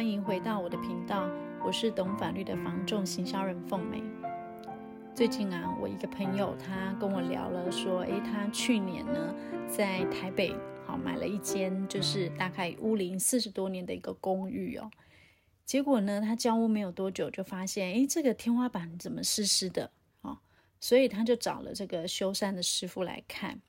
欢迎回到我的频道，我是懂法律的房仲行销人凤梅。最近啊，我一个朋友他跟我聊了，说，诶，他去年呢在台北好买了一间，就是大概屋龄四十多年的一个公寓哦。结果呢，他交屋没有多久，就发现，诶，这个天花板怎么湿湿的？哦，所以他就找了这个修缮的师傅来看。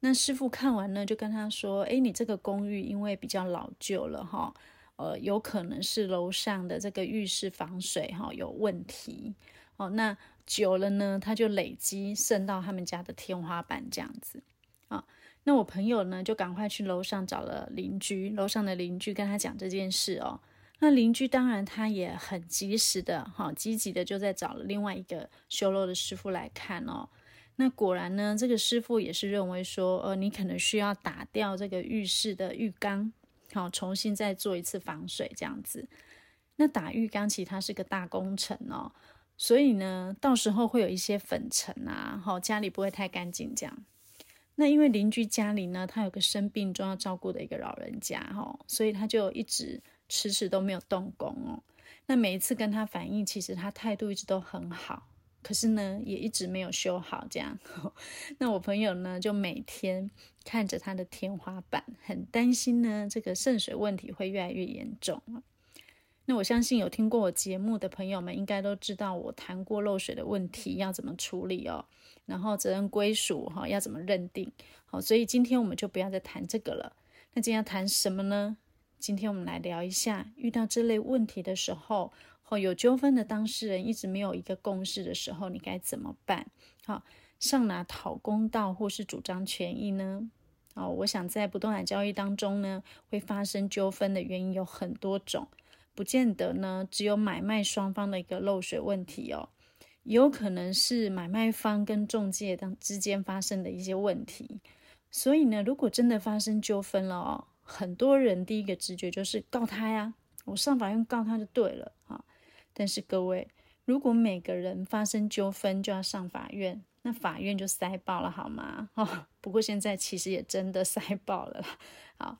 那师傅看完呢，就跟他说，诶，你这个公寓因为比较老旧了，哈。呃，有可能是楼上的这个浴室防水哈、有问题哦，那久了呢，它就累积渗到他们家的天花板这样子啊、那我朋友呢就赶快去楼上找了邻居，楼上的邻居跟他讲这件事哦。那邻居当然他也很及时的哈、哦，积极的就在找了另外一个修楼的师傅来看哦。那果然呢，这个师傅也是认为说，呃，你可能需要打掉这个浴室的浴缸。好，重新再做一次防水这样子。那打浴缸其实它是个大工程哦，所以呢，到时候会有一些粉尘啊，好，家里不会太干净这样。那因为邻居家里呢，他有个生病中要照顾的一个老人家哈，所以他就一直迟迟都没有动工哦。那每一次跟他反映，其实他态度一直都很好。可是呢，也一直没有修好，这样。那我朋友呢，就每天看着他的天花板，很担心呢，这个渗水问题会越来越严重。那我相信有听过我节目的朋友们，应该都知道我谈过漏水的问题要怎么处理哦，然后责任归属哈要怎么认定。好，所以今天我们就不要再谈这个了。那今天要谈什么呢？今天我们来聊一下，遇到这类问题的时候。有纠纷的当事人一直没有一个共识的时候，你该怎么办？好，上哪讨公道或是主张权益呢？哦，我想在不动产交易当中呢，会发生纠纷的原因有很多种，不见得呢只有买卖双方的一个漏水问题哦，也有可能是买卖方跟中介当之间发生的一些问题。所以呢，如果真的发生纠纷了哦，很多人第一个直觉就是告他呀，我上法院告他就对了啊。但是各位，如果每个人发生纠纷就要上法院，那法院就塞爆了，好吗？哦，不过现在其实也真的塞爆了。好，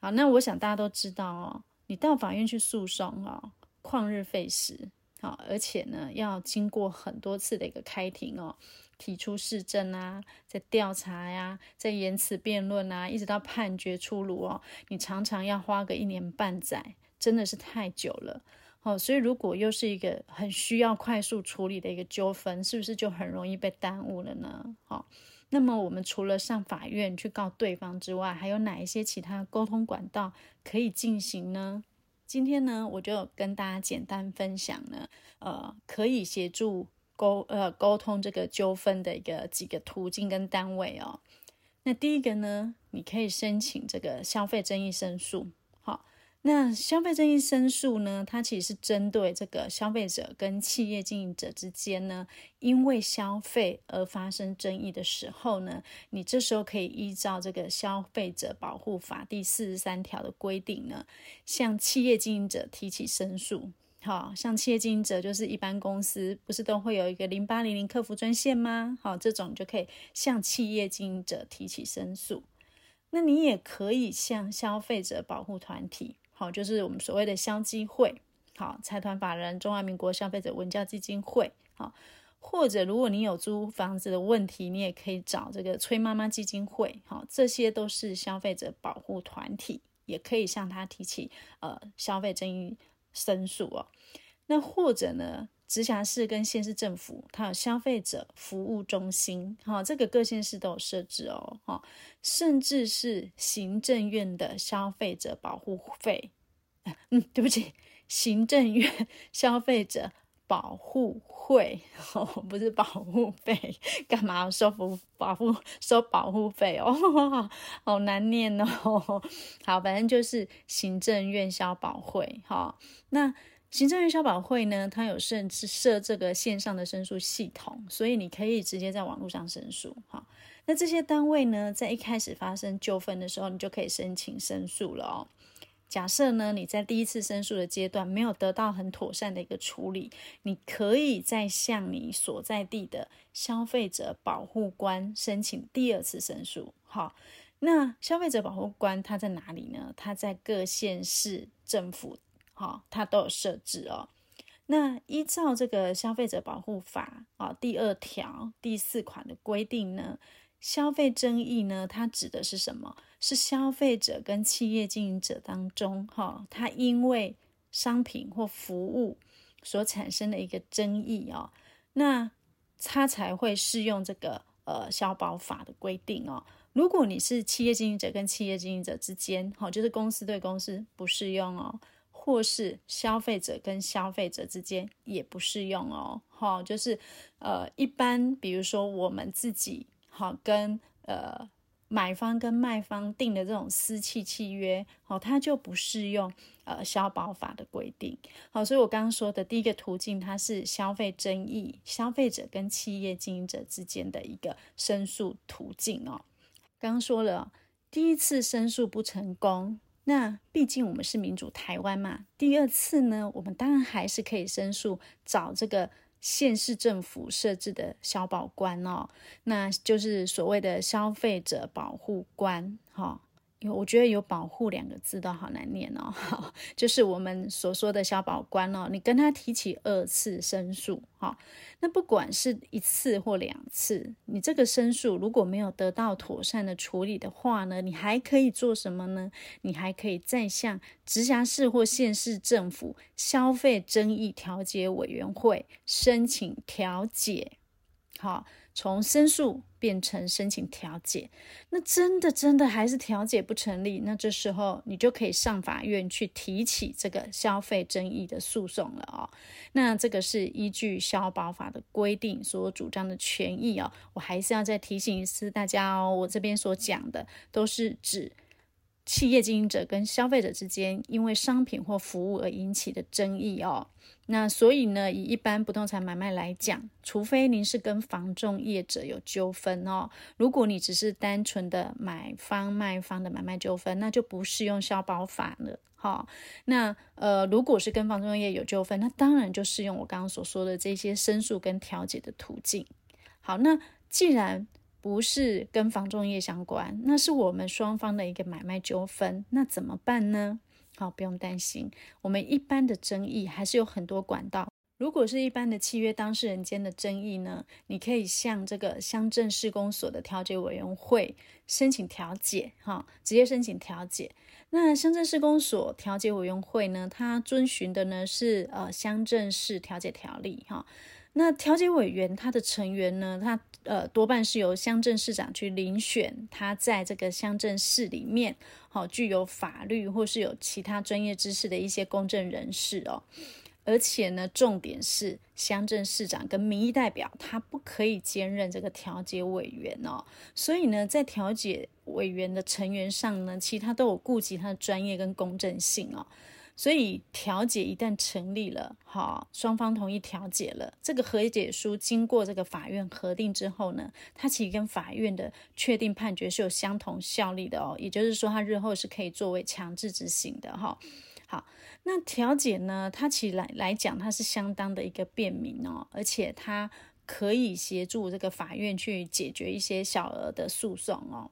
好，那我想大家都知道哦，你到法院去诉讼哦，旷日费时，好，而且呢，要经过很多次的一个开庭哦，提出事证啊，在调查呀，在言辞辩论啊，一直到判决出炉哦，你常常要花个一年半载，真的是太久了。好，所以如果又是一个很需要快速处理的一个纠纷，是不是就很容易被耽误了呢？好，那么我们除了上法院去告对方之外，还有哪一些其他沟通管道可以进行呢？今天呢，我就跟大家简单分享呢，呃，可以协助沟呃沟通这个纠纷的一个几个途径跟单位哦。那第一个呢，你可以申请这个消费争议申诉。那消费争议申诉呢，它其实是针对这个消费者跟企业经营者之间呢，因为消费而发生争议的时候呢，你这时候可以依照这个消费者保护法第四十三条的规定呢，向企业经营者提起申诉。好，像企业经营者就是一般公司，不是都会有一个零八零零客服专线吗？好，这种就可以向企业经营者提起申诉。那你也可以向消费者保护团体。好，就是我们所谓的乡基会，好，财团法人中华民国消费者文教基金会，好，或者如果你有租房子的问题，你也可以找这个崔妈妈基金会，好，这些都是消费者保护团体，也可以向他提起呃消费争议申诉哦。那或者呢，直辖市跟县市政府，它有消费者服务中心，好，这个各县市都有设置哦，哈，甚至是行政院的消费者保护费，嗯，对不起，行政院 消费者保护会，哦，不是保护费，干嘛要收服保护收保护费哦？好难念哦，好，反正就是行政院消保会，好，那。行政院消保会呢，它有设置设这个线上的申诉系统，所以你可以直接在网络上申诉。哈，那这些单位呢，在一开始发生纠纷的时候，你就可以申请申诉了哦。假设呢，你在第一次申诉的阶段没有得到很妥善的一个处理，你可以再向你所在地的消费者保护官申请第二次申诉。好。那消费者保护官他在哪里呢？他在各县市政府，哈，它都有设置哦。那依照这个消费者保护法啊第二条第四款的规定呢，消费争议呢，它指的是什么？是消费者跟企业经营者当中，哈，他因为商品或服务所产生的一个争议哦，那他才会适用这个呃消保法的规定哦。如果你是企业经营者跟企业经营者之间，哈，就是公司对公司不适用哦。或是消费者跟消费者之间也不适用哦，哈，就是呃，一般比如说我们自己好跟呃买方跟卖方订的这种私契契约，好，它就不适用呃消保法的规定，好，所以我刚刚说的第一个途径，它是消费争议，消费者跟企业经营者之间的一个申诉途径哦。刚刚说了，第一次申诉不成功。那毕竟我们是民主台湾嘛，第二次呢，我们当然还是可以申诉，找这个县市政府设置的消保官哦，那就是所谓的消费者保护官哈。有，我觉得有“保护”两个字都好难念哦。就是我们所说的小保官哦，你跟他提起二次申诉，哈，那不管是一次或两次，你这个申诉如果没有得到妥善的处理的话呢，你还可以做什么呢？你还可以再向直辖市或县市政府消费争议调解委员会申请调解，好。从申诉变成申请调解，那真的真的还是调解不成立，那这时候你就可以上法院去提起这个消费争议的诉讼了哦。那这个是依据消保法的规定所主张的权益哦。我还是要再提醒一次大家哦，我这边所讲的都是指。企业经营者跟消费者之间因为商品或服务而引起的争议哦，那所以呢，以一般不动产买卖来讲，除非您是跟房仲业者有纠纷哦，如果你只是单纯的买方卖方的买卖纠纷，那就不适用消保法了哈、哦。那呃，如果是跟房仲业有纠纷，那当然就适用我刚刚所说的这些申诉跟调解的途径。好，那既然不是跟房仲业相关，那是我们双方的一个买卖纠纷，那怎么办呢？好，不用担心，我们一般的争议还是有很多管道。如果是一般的契约当事人间的争议呢，你可以向这个乡镇市公所的调解委员会申请调解，哈，直接申请调解。那乡镇市公所调解委员会呢，它遵循的呢是呃乡镇市调解条例，哈。那调解委员他的成员呢，他呃多半是由乡镇市长去遴选，他在这个乡镇市里面，好、具有法律或是有其他专业知识的一些公正人士哦。而且呢，重点是乡镇市长跟民意代表他不可以兼任这个调解委员哦。所以呢，在调解委员的成员上呢，其他都有顾及他的专业跟公正性哦。所以调解一旦成立了，好，双方同意调解了，这个和解书经过这个法院核定之后呢，它其实跟法院的确定判决是有相同效力的哦，也就是说，它日后是可以作为强制执行的哈。好，那调解呢，它其实来来讲，它是相当的一个便民哦，而且它可以协助这个法院去解决一些小额的诉讼哦。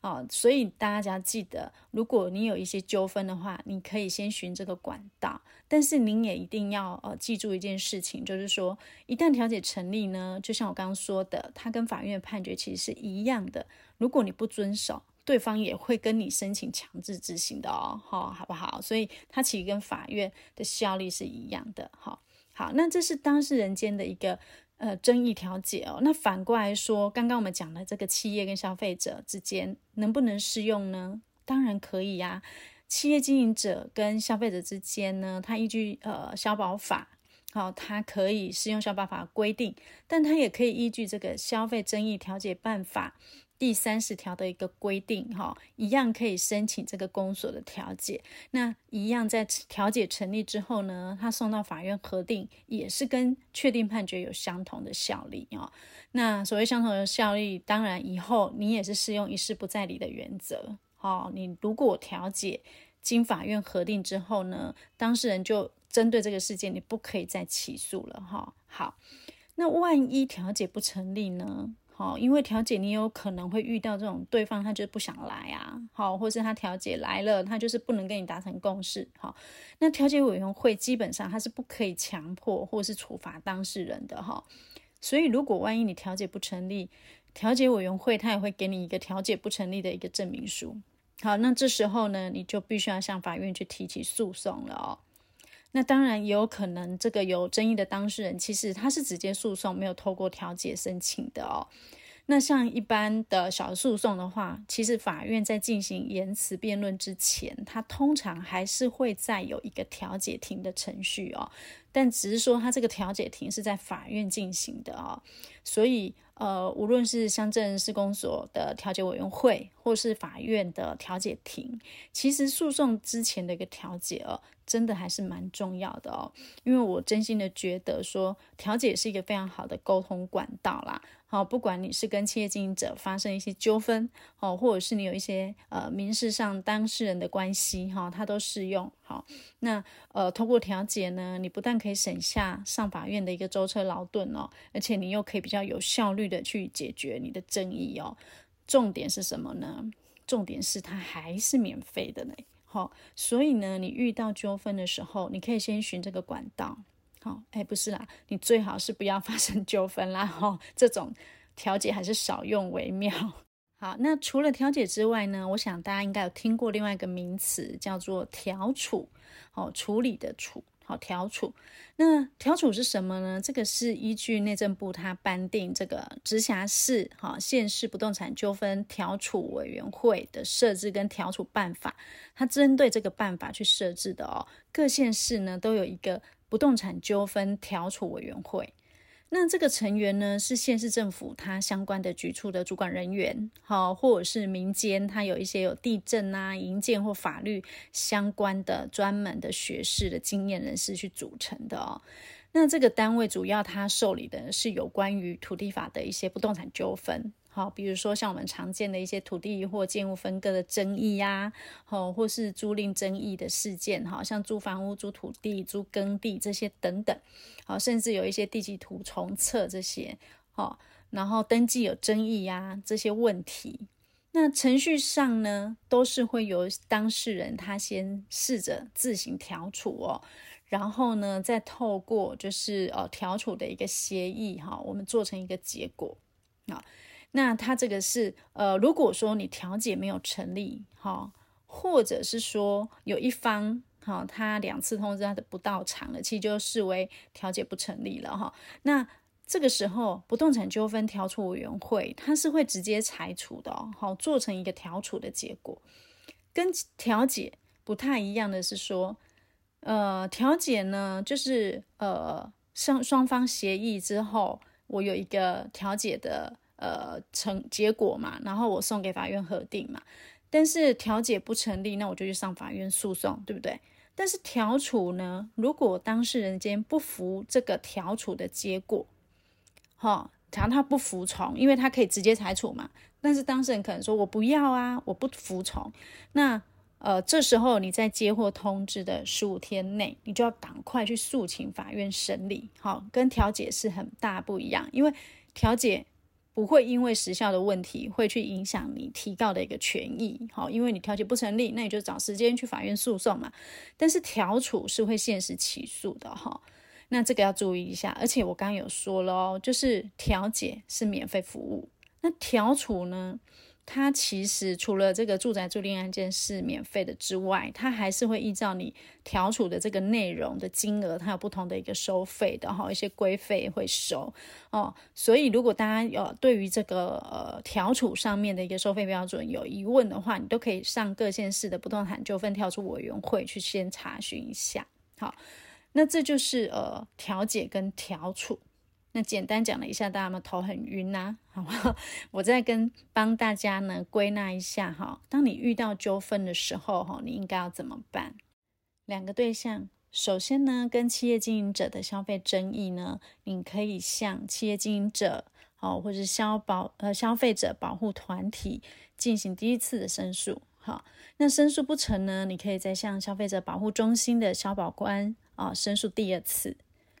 啊、哦，所以大家记得，如果你有一些纠纷的话，你可以先循这个管道。但是您也一定要呃记住一件事情，就是说，一旦调解成立呢，就像我刚刚说的，它跟法院判决其实是一样的。如果你不遵守，对方也会跟你申请强制执行的哦，好、好不好？所以它其实跟法院的效力是一样的。好、哦，好，那这是当事人间的一个。呃，争议调解哦，那反过来说，刚刚我们讲的这个企业跟消费者之间能不能适用呢？当然可以呀、企业经营者跟消费者之间呢，他依据呃消保法，好、哦，它可以适用消保法规定，但他也可以依据这个消费争议调解办法。第三十条的一个规定，哈，一样可以申请这个公所的调解。那一样在调解成立之后呢，他送到法院核定，也是跟确定判决有相同的效力哦。那所谓相同的效力，当然以后你也是适用一事不再理的原则。好，你如果调解经法院核定之后呢，当事人就针对这个事件，你不可以再起诉了。哈，好，那万一调解不成立呢？好，因为调解你有可能会遇到这种对方他就是不想来啊，好，或是他调解来了，他就是不能跟你达成共识，好，那调解委员会基本上他是不可以强迫或是处罚当事人的哈，所以如果万一你调解不成立，调解委员会他也会给你一个调解不成立的一个证明书，好，那这时候呢，你就必须要向法院去提起诉讼了哦。那当然也有可能，这个有争议的当事人其实他是直接诉讼，没有透过调解申请的哦。那像一般的小诉讼的话，其实法院在进行言词辩论之前，它通常还是会再有一个调解庭的程序哦。但只是说，它这个调解庭是在法院进行的哦，所以。呃，无论是乡镇市公所的调解委员会，或是法院的调解庭，其实诉讼之前的一个调解哦，真的还是蛮重要的哦。因为我真心的觉得说，调解是一个非常好的沟通管道啦。好，不管你是跟企业经营者发生一些纠纷，哦，或者是你有一些呃民事上当事人的关系，哈，它都适用。好，那呃，通过调解呢，你不但可以省下上法院的一个舟车劳顿哦，而且你又可以比较有效率的去解决你的争议哦。重点是什么呢？重点是它还是免费的呢。好，所以呢，你遇到纠纷的时候，你可以先循这个管道。好，哎，不是啦，你最好是不要发生纠纷啦，哈，这种调解还是少用为妙。好，那除了调解之外呢，我想大家应该有听过另外一个名词，叫做调处，哦，处理的处，好，调处。那调处是什么呢？这个是依据内政部它颁定这个直辖市、哈县市不动产纠纷调处委员会的设置跟调处办法，它针对这个办法去设置的哦。各县市呢都有一个。不动产纠纷调处委员会，那这个成员呢是县市政府它相关的局处的主管人员，好，或者是民间它有一些有地震啊、营建或法律相关的专门的学士的经验人士去组成的哦。那这个单位主要它受理的是有关于土地法的一些不动产纠纷。好，比如说像我们常见的一些土地或建物分割的争议呀，好，或是租赁争议的事件，好，像租房屋、租土地、租耕地这些等等，好，甚至有一些地籍图重测这些，好，然后登记有争议呀这些问题，那程序上呢，都是会由当事人他先试着自行调处哦，然后呢，再透过就是呃调处的一个协议哈，我们做成一个结果啊。那他这个是呃，如果说你调解没有成立，哈，或者是说有一方哈，他两次通知他的不到场了，其实就视为调解不成立了哈。那这个时候，不动产纠纷调处委员会他是会直接裁处的哦，好，做成一个调处的结果。跟调解不太一样的是说，呃，调解呢就是呃双双方协议之后，我有一个调解的。呃，成结果嘛，然后我送给法院核定嘛。但是调解不成立，那我就去上法院诉讼，对不对？但是调处呢，如果当事人间不服这个调处的结果，哈，假如他不服从，因为他可以直接裁处嘛。但是当事人可能说我不要啊，我不服从。那呃，这时候你在接获通知的十五天内，你就要赶快去诉请法院审理。好，跟调解是很大不一样，因为调解。不会因为时效的问题会去影响你提告的一个权益，好，因为你调解不成立，那你就找时间去法院诉讼嘛。但是调处是会限时起诉的哈，那这个要注意一下。而且我刚刚有说了哦，就是调解是免费服务，那调处呢？它其实除了这个住宅租赁案件是免费的之外，它还是会依照你调处的这个内容的金额，它有不同的一个收费的哈，一些规费会收哦。所以如果大家有对于这个呃调处上面的一个收费标准有疑问的话，你都可以上各县市的不动产纠纷调处委员会去先查询一下。好，那这就是呃调解跟调处。那简单讲了一下，大家们头很晕呐，好吗？我再跟帮大家呢归纳一下哈。当你遇到纠纷的时候哈，你应该要怎么办？两个对象，首先呢，跟企业经营者的消费争议呢，你可以向企业经营者哦，或者消保呃消费者保护团体进行第一次的申诉。好，那申诉不成呢，你可以再向消费者保护中心的消保官啊申诉第二次。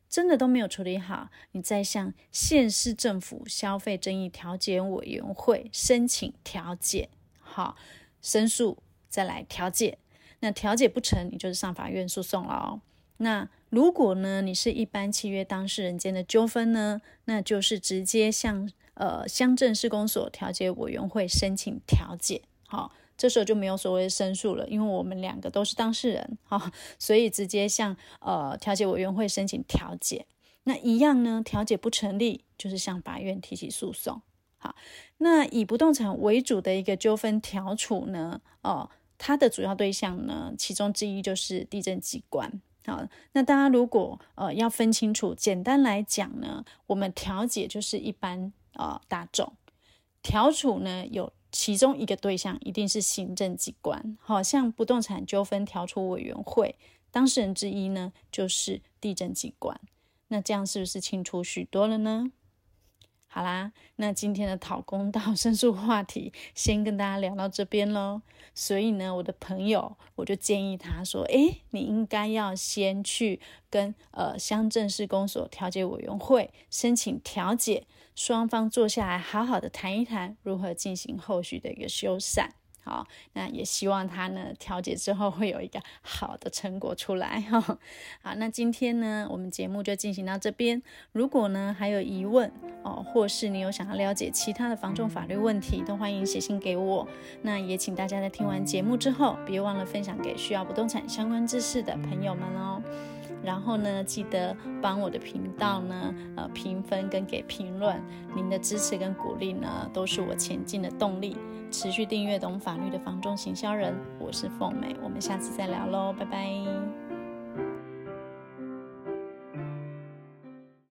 真的都没有处理好，你再向县市政府消费争议调解委员会申请调解，好，申诉再来调解。那调解不成，你就是上法院诉讼了哦。那如果呢，你是一般契约当事人间的纠纷呢，那就是直接向呃乡镇市公所调解委员会申请调解。好，这时候就没有所谓的申诉了，因为我们两个都是当事人，好，所以直接向呃调解委员会申请调解。那一样呢，调解不成立，就是向法院提起诉讼。好，那以不动产为主的一个纠纷调处呢，哦。它的主要对象呢，其中之一就是地震机关。好，那大家如果呃要分清楚，简单来讲呢，我们调解就是一般呃大众，调处呢有其中一个对象一定是行政机关。好，像不动产纠纷调处委员会当事人之一呢就是地政机关。那这样是不是清楚许多了呢？好啦，那今天的讨公道申诉话题先跟大家聊到这边喽。所以呢，我的朋友我就建议他说：“诶，你应该要先去跟呃乡镇市公所调解委员会申请调解，双方坐下来好好的谈一谈如何进行后续的一个修缮。”好，那也希望他呢调解之后会有一个好的成果出来哈。好，那今天呢我们节目就进行到这边。如果呢还有疑问哦，或是你有想要了解其他的房仲法律问题，都欢迎写信给我。那也请大家在听完节目之后，别忘了分享给需要不动产相关知识的朋友们哦。然后呢，记得帮我的频道呢呃评分跟给评论，您的支持跟鼓励呢都是我前进的动力。持续订阅懂法律的房中行销人，我是凤美，我们下次再聊喽，拜拜。